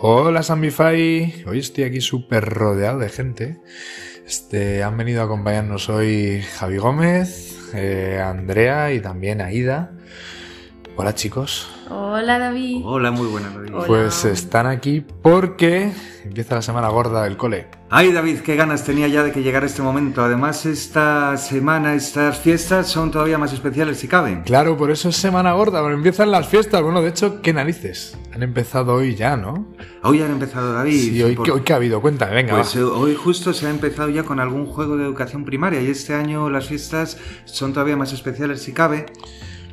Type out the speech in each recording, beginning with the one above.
Hola Sambify, hoy estoy aquí súper rodeado de gente. Este, han venido a acompañarnos hoy Javi Gómez, eh, Andrea y también Aida. Hola chicos. Hola David. Hola, muy buenas David. Hola. Pues están aquí porque empieza la semana gorda del cole. Ay David, qué ganas tenía ya de que llegara este momento. Además, esta semana, estas fiestas son todavía más especiales si caben. Claro, por eso es semana gorda, pero empiezan las fiestas. Bueno, de hecho, qué narices. Han empezado hoy ya, ¿no? Hoy han empezado David. Sí, hoy, por- ¿qué, hoy qué ha habido? Cuéntame, venga. Pues va. hoy justo se ha empezado ya con algún juego de educación primaria y este año las fiestas son todavía más especiales si cabe.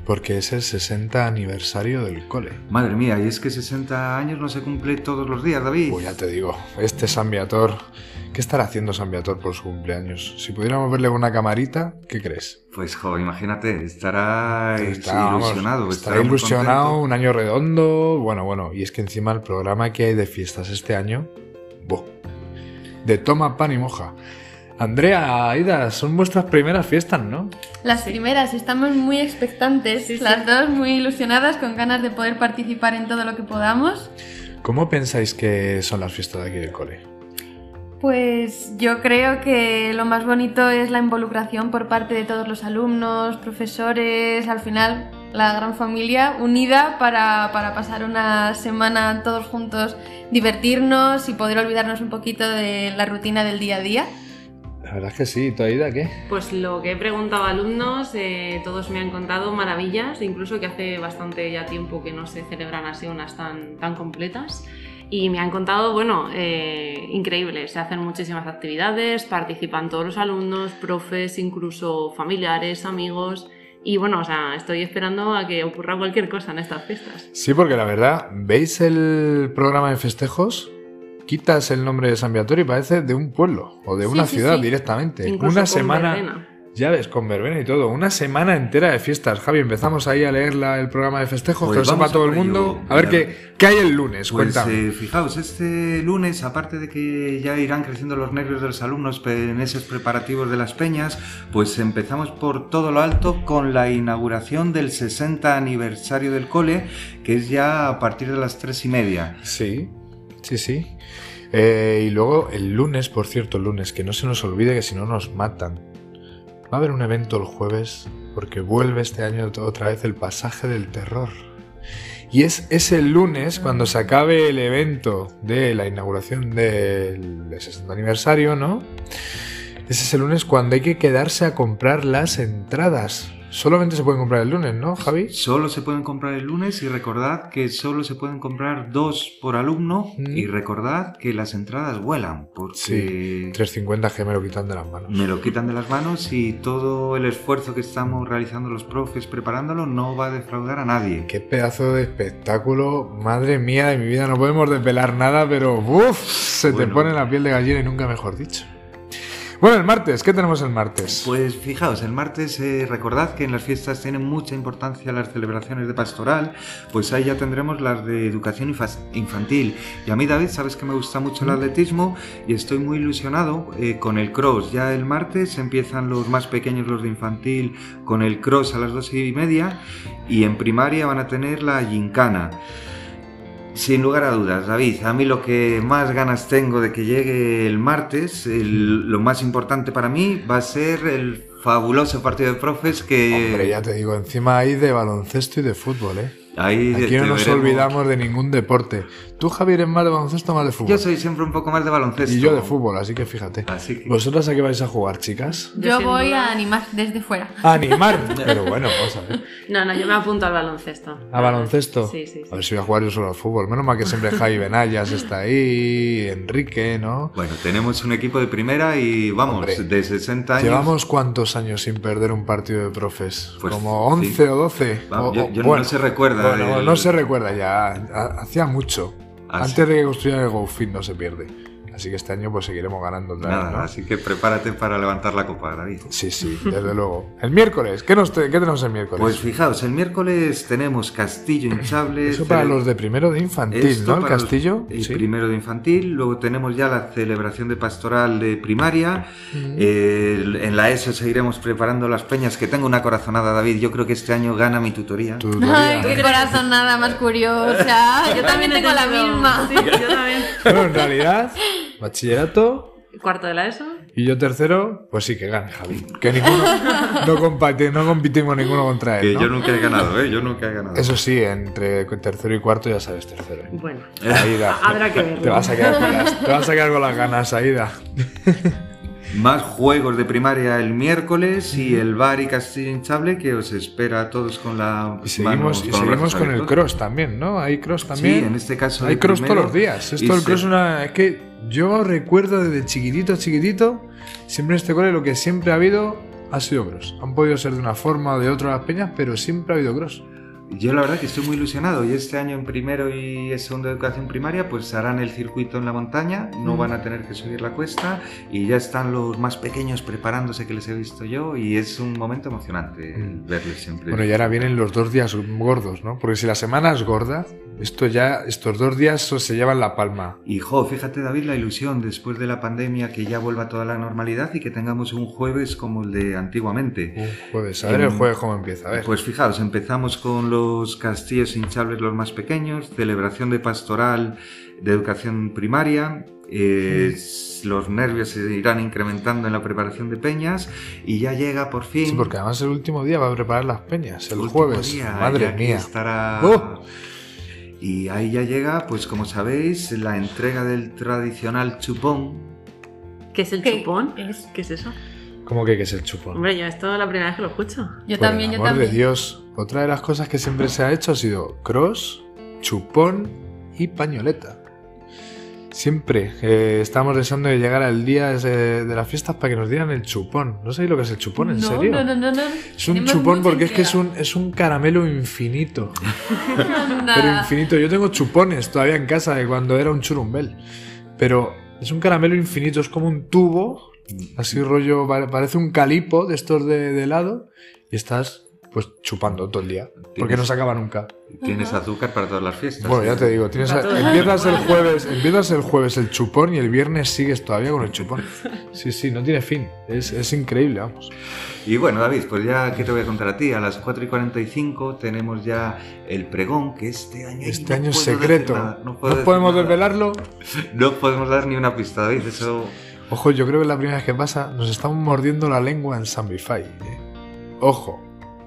Porque es el 60 aniversario del cole. Madre mía, y es que 60 años no se cumple todos los días, David. Pues ya te digo, este San Viator, ¿qué estará haciendo San Viator por su cumpleaños? Si pudiéramos verle con una camarita, ¿qué crees? Pues jo, imagínate, estará vamos, ilusionado. estará muy ilusionado, un año redondo. Bueno, bueno, y es que encima el programa que hay de fiestas este año, ¡buh! de toma pan y moja. Andrea, Aida, son vuestras primeras fiestas, ¿no? Las primeras, estamos muy expectantes, Sí, sí. las dos muy ilusionadas, con ganas de poder participar en todo lo que podamos. ¿Cómo pensáis que son las fiestas de aquí del cole? Pues yo creo que lo más bonito es la involucración por parte de todos los alumnos, profesores, al final la gran familia unida para, para pasar una semana todos juntos, divertirnos y poder olvidarnos un poquito de la rutina del día a día. La verdad es que sí, ¿tú Aida qué? Pues lo que he preguntado a alumnos, eh, todos me han contado maravillas, incluso que hace bastante ya tiempo que no se celebran así unas tan, tan completas. Y me han contado, bueno, eh, increíble, se hacen muchísimas actividades, participan todos los alumnos, profes, incluso familiares, amigos. Y bueno, o sea, estoy esperando a que ocurra cualquier cosa en estas fiestas. Sí, porque la verdad, ¿veis el programa de festejos? Quitas el nombre de San Viator y parece de un pueblo o de Sí, una sí, ciudad sí. directamente. Incluso una con semana, verbena. ya ves, con verbena y todo, una semana entera de fiestas. Javi, empezamos ahí a leer la- el programa de festejos, Pues que lo sepa vamos a todo el mundo. ello. A ver qué, qué hay el lunes, Pues cuéntame. eh, fijaos, este lunes, aparte de que ya irán creciendo los nervios de los alumnos en esos preparativos de las peñas, pues empezamos por todo lo alto con la inauguración del 60 aniversario del cole, que es ya a partir de las tres y media. Sí, sí, sí. Eh, y luego el lunes, por cierto, el lunes, que no se nos olvide que si no nos matan. Va a haber un evento el jueves porque vuelve este año otra vez el pasaje del terror. Y es ese lunes cuando se acabe el evento de la inauguración del, del 60 aniversario, ¿no? Ese es el lunes cuando hay que quedarse a comprar las entradas. Solamente se pueden comprar el lunes, ¿no, Javi? Solo se pueden comprar el lunes y recordad que solo se pueden comprar dos por alumno Mm. y recordad que las entradas vuelan porque Sí, 350 que me lo quitan de las manos. me lo quitan de las manos y todo el esfuerzo que estamos realizando los profes preparándolo no va a defraudar a nadie. Qué pedazo de espectáculo, madre mía de mi vida, no podemos desvelar nada, pero uff, se te pone la piel de gallina y nunca mejor dicho. Bueno, el martes, ¿qué tenemos el martes? Pues fijaos, el martes eh, recordad que en las fiestas tienen mucha importancia las celebraciones de pastoral, pues ahí ya tendremos las de educación infa- infantil. Y a mí David, sabes que me gusta mucho el atletismo y estoy muy ilusionado eh, con el cross. Ya el martes empiezan los más pequeños, los de infantil, con el cross a las dos y media y en primaria van a tener la gincana. Sin lugar a dudas, David, a mí lo que más ganas tengo de que llegue el martes, el- lo más importante para mí va a ser el fabuloso partido de profes que... Hombre, ya te digo, encima hay de baloncesto y de fútbol, ¿eh? ahí Aquí no nos veremos. olvidamos de ningún deporte. ¿Tú, Javier, eres más de baloncesto o más de fútbol? Yo soy siempre un poco más de baloncesto. Y yo de fútbol, así que fíjate. Así que... ¿Vosotras a qué vais a jugar, chicas? Yo voy a animar desde fuera. A animar. Pero bueno, vamos a ver. No, no, yo me apunto al baloncesto. ¿A baloncesto? Sí, sí, sí. A ver si voy a jugar yo solo al fútbol. Menos mal que siempre Javi Benayas está ahí, Enrique, ¿no? Bueno, tenemos un equipo de primera y vamos, Hombre, de 60 años... ¿Llevamos cuántos años sin perder un partido de profes? Pues, ¿Como 11 sí. o 12? Vamos, O- yo- yo no se recuerda Bueno, del- no se recuerda ya. Ha- Hacía mucho. Antes de que construyeran el GoFit no se pierde. Así que este año pues seguiremos ganando otra Nada, vez, ¿no? así que prepárate para levantar la copa, David. Sí, sí, desde luego. El miércoles, ¿qué, nos te- qué tenemos el miércoles? Pues fijaos, el miércoles tenemos castillo hinchable. Eso para los de primero de infantil, Esto ¿no? El los- castillo. el sí. primero de infantil. Luego tenemos ya la celebración de pastoral de primaria. Eh, en la ESO seguiremos preparando las peñas. Que tengo una corazonada, David. Yo creo que este año gana mi tutoría. Tu Ay, qué corazón nada más curiosa. Yo también tengo la misma. Sí, yo también. Bueno, en realidad, bachillerato Cuarto de la ESO. y yo tercero, pues sí que gane Javi. Que ninguno, no, compati- no competimos ninguno contra él. Que ¿no? yo nunca he ganado, ¿eh? Yo nunca he ganado. Eso sí, entre tercero y cuarto ya sabes tercero. ¿eh? Bueno, Aida, habrá que verlo. te vas a quedar con las, te vas a quedar con las ganas, Aida. Más juegos de primaria el miércoles y el bar y castillo hinchable que os espera a todos con la Y seguimos, manos- y seguimos con el cross también, ¿no? Hay cross también. Sí, en este caso Hay el cross primero todos los días. Esto del se- cross es una. Es que yo recuerdo desde chiquitito, chiquitito, siempre en este cole lo que siempre ha habido ha sido cross. Han podido ser de una forma o de otra las peñas, pero siempre ha habido cross. Yo la verdad que estoy muy ilusionado y este año en primero y en segundo de educación primaria pues harán el circuito en la montaña, no Mm. van a tener que subir la cuesta y ya están los más pequeños preparándose que les he visto yo y es un momento emocionante el Mm. verles siempre. Bueno, y ahora vienen los dos días gordos, ¿no? Porque si la semana es gorda, esto ya, estos dos días se llevan la palma. Y jo, fíjate David la ilusión después de la pandemia que ya vuelva toda la normalidad y que tengamos un jueves como el de antiguamente. Un jueves. A ver el En- jueves cómo empieza. A ver. Pues fijaos, empezamos con los castillos hinchables los más pequeños, celebración de pastoral de educación primaria, eh, los nervios se irán incrementando en la preparación de peñas y ya llega por fin... Sí, porque además el último día va a preparar las peñas, el jueves. día, Madre mía. Estará... ¡Oh! Y ahí ya llega, pues como sabéis, la entrega del tradicional chupón. ¿Qué es el ¿Qué chupón? es? ¿Qué es eso? ¿Cómo que, que es el chupón? Hombre, yo esto es la primera vez que lo escucho. Yo Por también, el yo amor también. de Dios. Otra de las cosas que siempre se ha hecho ha sido cross, chupón y pañoleta. Siempre eh, estamos deseando de llegar al día ese de las fiestas para que nos dieran el chupón. No sabéis lo que es el chupón, ¿en no, serio? No, no, no, no. Es un Tenemos chupón porque es que es un, es un caramelo infinito. Pero infinito. Yo tengo chupones todavía en casa de cuando era un churumbel. Pero es un caramelo infinito, es como un tubo, así rollo, pare- parece un calipo de estos de, de helado, y estás pues chupando todo el día. Porque no se acaba nunca. Tienes azúcar para todas las fiestas. Bueno, ya te digo, tienes empiezas el jueves, empiezas el jueves el chupón y el viernes sigues todavía con el chupón. Sí, sí, no tiene fin. Es, es increíble, vamos. Y bueno, David, pues ya, ¿qué te voy a contar a ti? A las 4 y 45 tenemos ya el pregón, que este año... Este no año es secreto. nada, No, podemos nada. desvelarlo. No podemos dar ni una pista, David, eso... Ojo, yo creo que la primera vez que pasa, nos estamos mordiendo la lengua en Sambify. ¿eh? Ojo,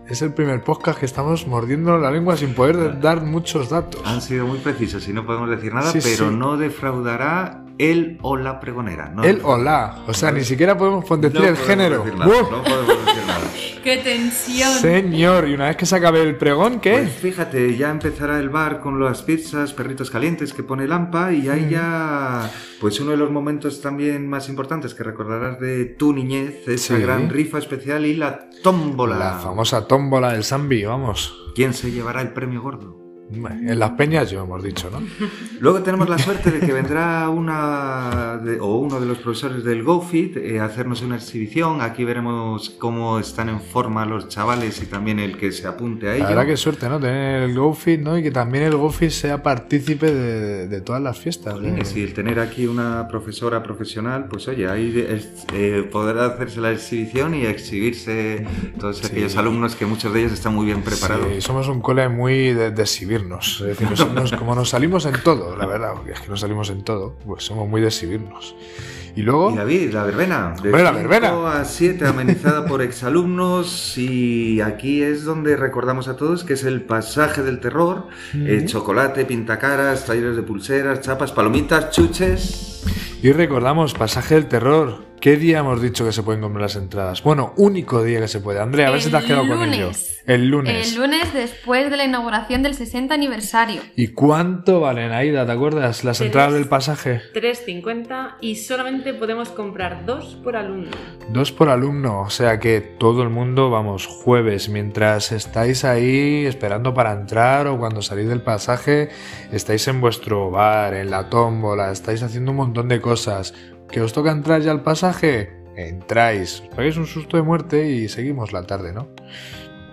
es el primer podcast que estamos mordiendo la lengua sin poder dar muchos datos. Han sido muy precisos y no podemos decir nada, Sí, pero sí. no defraudará él o la pregonera. No El o la. O sea, ni siquiera podemos No decir el podemos género. decir nada, ¡Uf! no podemos decir nada. ¡Qué tensión! Señor, y una vez que se acabe el pregón, ¿qué? Pues fíjate, ya empezará el bar con las pizzas, perritos calientes que pone Lampa y ahí ya, pues uno de los momentos también más importantes que recordarás de tu niñez, esa Sí. gran rifa especial y la tómbola. la famosa tómbola del Zambi, vamos. ¿Quién se llevará el premio gordo? En las peñas, yo hemos dicho, ¿no? Luego tenemos la suerte de que vendrá una de- o uno de los profesores del GoFit eh, a hacernos una exhibición. Aquí veremos cómo están en forma los chavales y también el que se apunte a ello. La verdad que suerte, ¿no? Tener el GoFit, ¿no? Y que también el GoFit sea partícipe de, de todas las fiestas. ¿eh? Jolines, Y el tener aquí una profesora profesional, pues oye, ahí de- es- eh, podrá hacerse la exhibición y exhibirse todos aquellos alumnos que muchos de ellos están muy bien preparados. Sí, somos un cole muy de, de exhibirnos. Es decir, nos- nos- como nos salimos en todo, la verdad, porque es que nos salimos en todo, pues somos muy de exhibirnos. Y luego, Y David, la verbena. De Hombre, la 5 verbena. a 7, amenizada por exalumnos. Y aquí es donde recordamos a todos que es el pasaje del terror. eh, chocolate, pintacaras, talleres de pulseras, chapas, palomitas, chuches. y recordamos, pasaje del terror. ¿Qué día hemos dicho que se pueden comprar las entradas? Bueno, único día que se puede. Andrea, a ver si te has El quedado con ello. lunes. El lunes. El lunes después de la inauguración del 60 aniversario. ¿Y cuánto valen, Aida? ¿Te acuerdas? Las Tres. entradas del pasaje. 3,50 y solamente podemos comprar dos por alumno. Dos por alumno, o sea que todo el mundo, vamos, jueves, mientras estáis ahí esperando para entrar o cuando salís del pasaje, estáis en vuestro bar, en la tómbola, estáis haciendo un montón de cosas. ¿Que os toca entrar ya al pasaje? Entráis, os pegáis un susto de muerte y seguimos la tarde, ¿no?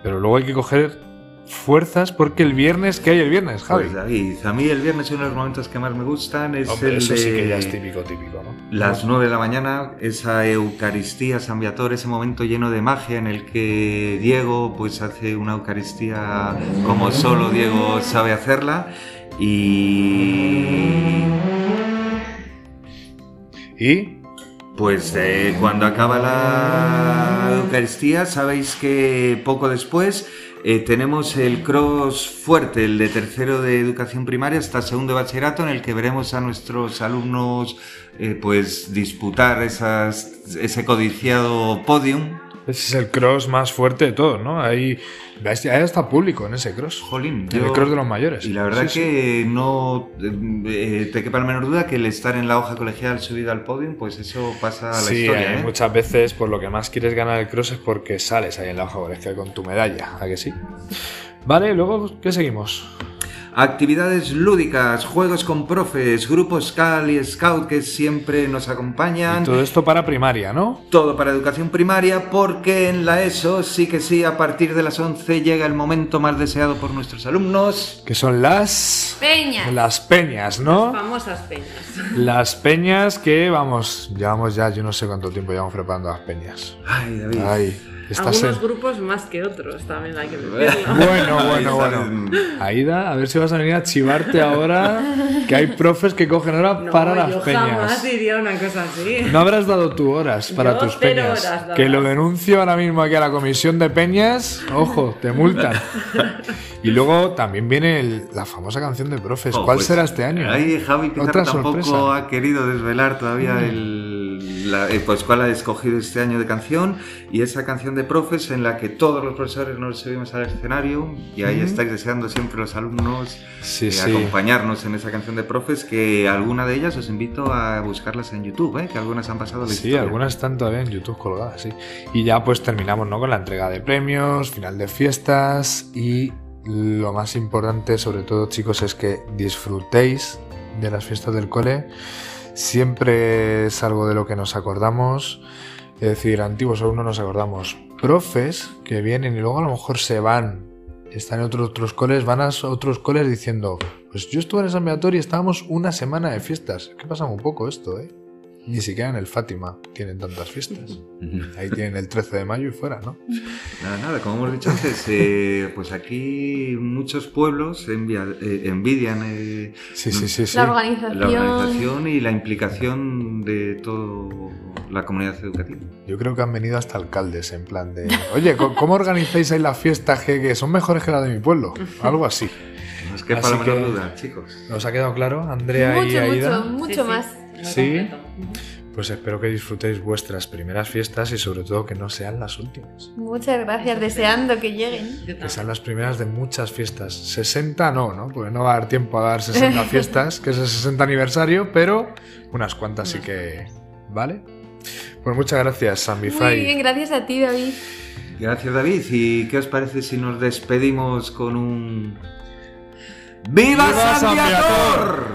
Pero luego hay que coger fuerzas porque el viernes, ¿qué hay el viernes, Javi? Pues David, a mí el viernes uno de los momentos que más me gustan es Hombre, el eso de sí que ya es típico, típico, ¿no? las 9 de la mañana, esa Eucaristía San Viator, ese momento lleno de magia en el que Diego pues hace una Eucaristía como solo Diego sabe hacerla y ¿Y? Pues eh, cuando acaba la Eucaristía, sabéis que poco después eh, tenemos el cross fuerte, el de tercero de educación primaria hasta segundo de bachillerato, en el que veremos a nuestros alumnos eh, pues disputar ese codiciado podium. Ese es el cross más fuerte de todos, ¿no? Ahí, ahí está público en ese cross. Jolín, En el cross de los mayores. Y la verdad Sí, sí. que no eh, te quepa la menor duda que el estar en la hoja colegial subido al podium, pues eso pasa a la Sí, historia. hay ¿eh? muchas veces por lo que más quieres ganar el cross es porque sales ahí en la hoja colegial con tu medalla, ¿a que sí? Vale, luego, ¿qué seguimos? Actividades lúdicas, juegos con profes, grupos Cal y Scout que siempre nos Y acompañan. todo esto para primaria, ¿no? Todo para educación primaria porque en la ESO sí que sí, a partir de las 11 llega el momento más deseado por nuestros alumnos. Que son las... Peña. Las peñas, ¿no? Famosas peñas. Las peñas que, vamos, llevamos ya, yo no sé cuánto tiempo llevamos preparando las peñas. Ay, David. Ay, Algunos en... grupos más que otros, también hay que decirlo. Bueno, bueno, bueno. Aida, a ver si vas a venir a chivarte ahora, que hay profes que cogen hora No, para yo las peñas. jamás diría una cosa así. No habrás dado tú horas para Yo tus peñas. horas que lo denuncio ahora mismo aquí a la comisión de peñas. Ojo, te multan. y luego también viene el- la famosa canción de profes. Oh, ¿Cuál pues, será este año? Ahí Javi Pizarro Otra tampoco sorpresa. Mm. ha querido desvelar todavía el, la- eh, pues cuál ha escogido este año de canción y esa canción de profes en la que todos los profesores nos subimos al escenario y ahí estáis deseando siempre los alumnos Sí, eh, sí. acompañarnos en esa canción de profes que alguna de ellas os invito a buscarlas en YouTube, ¿eh? que algunas han pasado la Sí, historia. algunas están todavía en YouTube colgadas, sí. Y ya pues terminamos, ¿no? Con la entrega de premios, final de fiestas y lo más importante, sobre todo, chicos, es que disfrutéis de las fiestas del cole. Siempre es algo de lo que nos acordamos. Es decir, antiguos aún no nos acordamos. Profes que vienen y luego a lo mejor se van. Están en otros, otros coles, van a otros coles diciendo, pues yo estuve en San Beator y estábamos una semana de fiestas. ¿Qué pasa muy poco esto, eh? Ni siquiera en el Fátima tienen tantas fiestas. Ahí tienen el 13 de mayo y fuera, ¿no? Nada, nada, como hemos dicho antes, eh, pues aquí muchos pueblos envia- eh, envidian eh, Sí, sí, sí, sí. La organización. la organización y la implicación de toda la comunidad educativa. Yo creo que han venido hasta alcaldes en plan de, oye, ¿co- ¿cómo organizáis ahí las fiestas que, que son mejores que las de mi pueblo? Algo así. No es que para la menor duda, chicos. ¿Nos ha quedado claro, Andrea y Mucho, Aida? mucho, mucho Sí, sí, más. Muy Sí. completo. Pues espero que disfrutéis vuestras primeras fiestas y sobre todo que no sean las últimas. Muchas gracias, deseando que lleguen. Que sean las primeras de muchas fiestas. 60 no, ¿no? Porque no va a dar tiempo a dar 60 fiestas, que es el 60 aniversario, pero unas cuantas sí que... ¿Vale? Pues muchas gracias, Muy Sambify. bien, gracias a ti, David. Gracias, David. ¿Y qué os parece si nos despedimos con un. ¡Viva, ¡Viva San San Viator!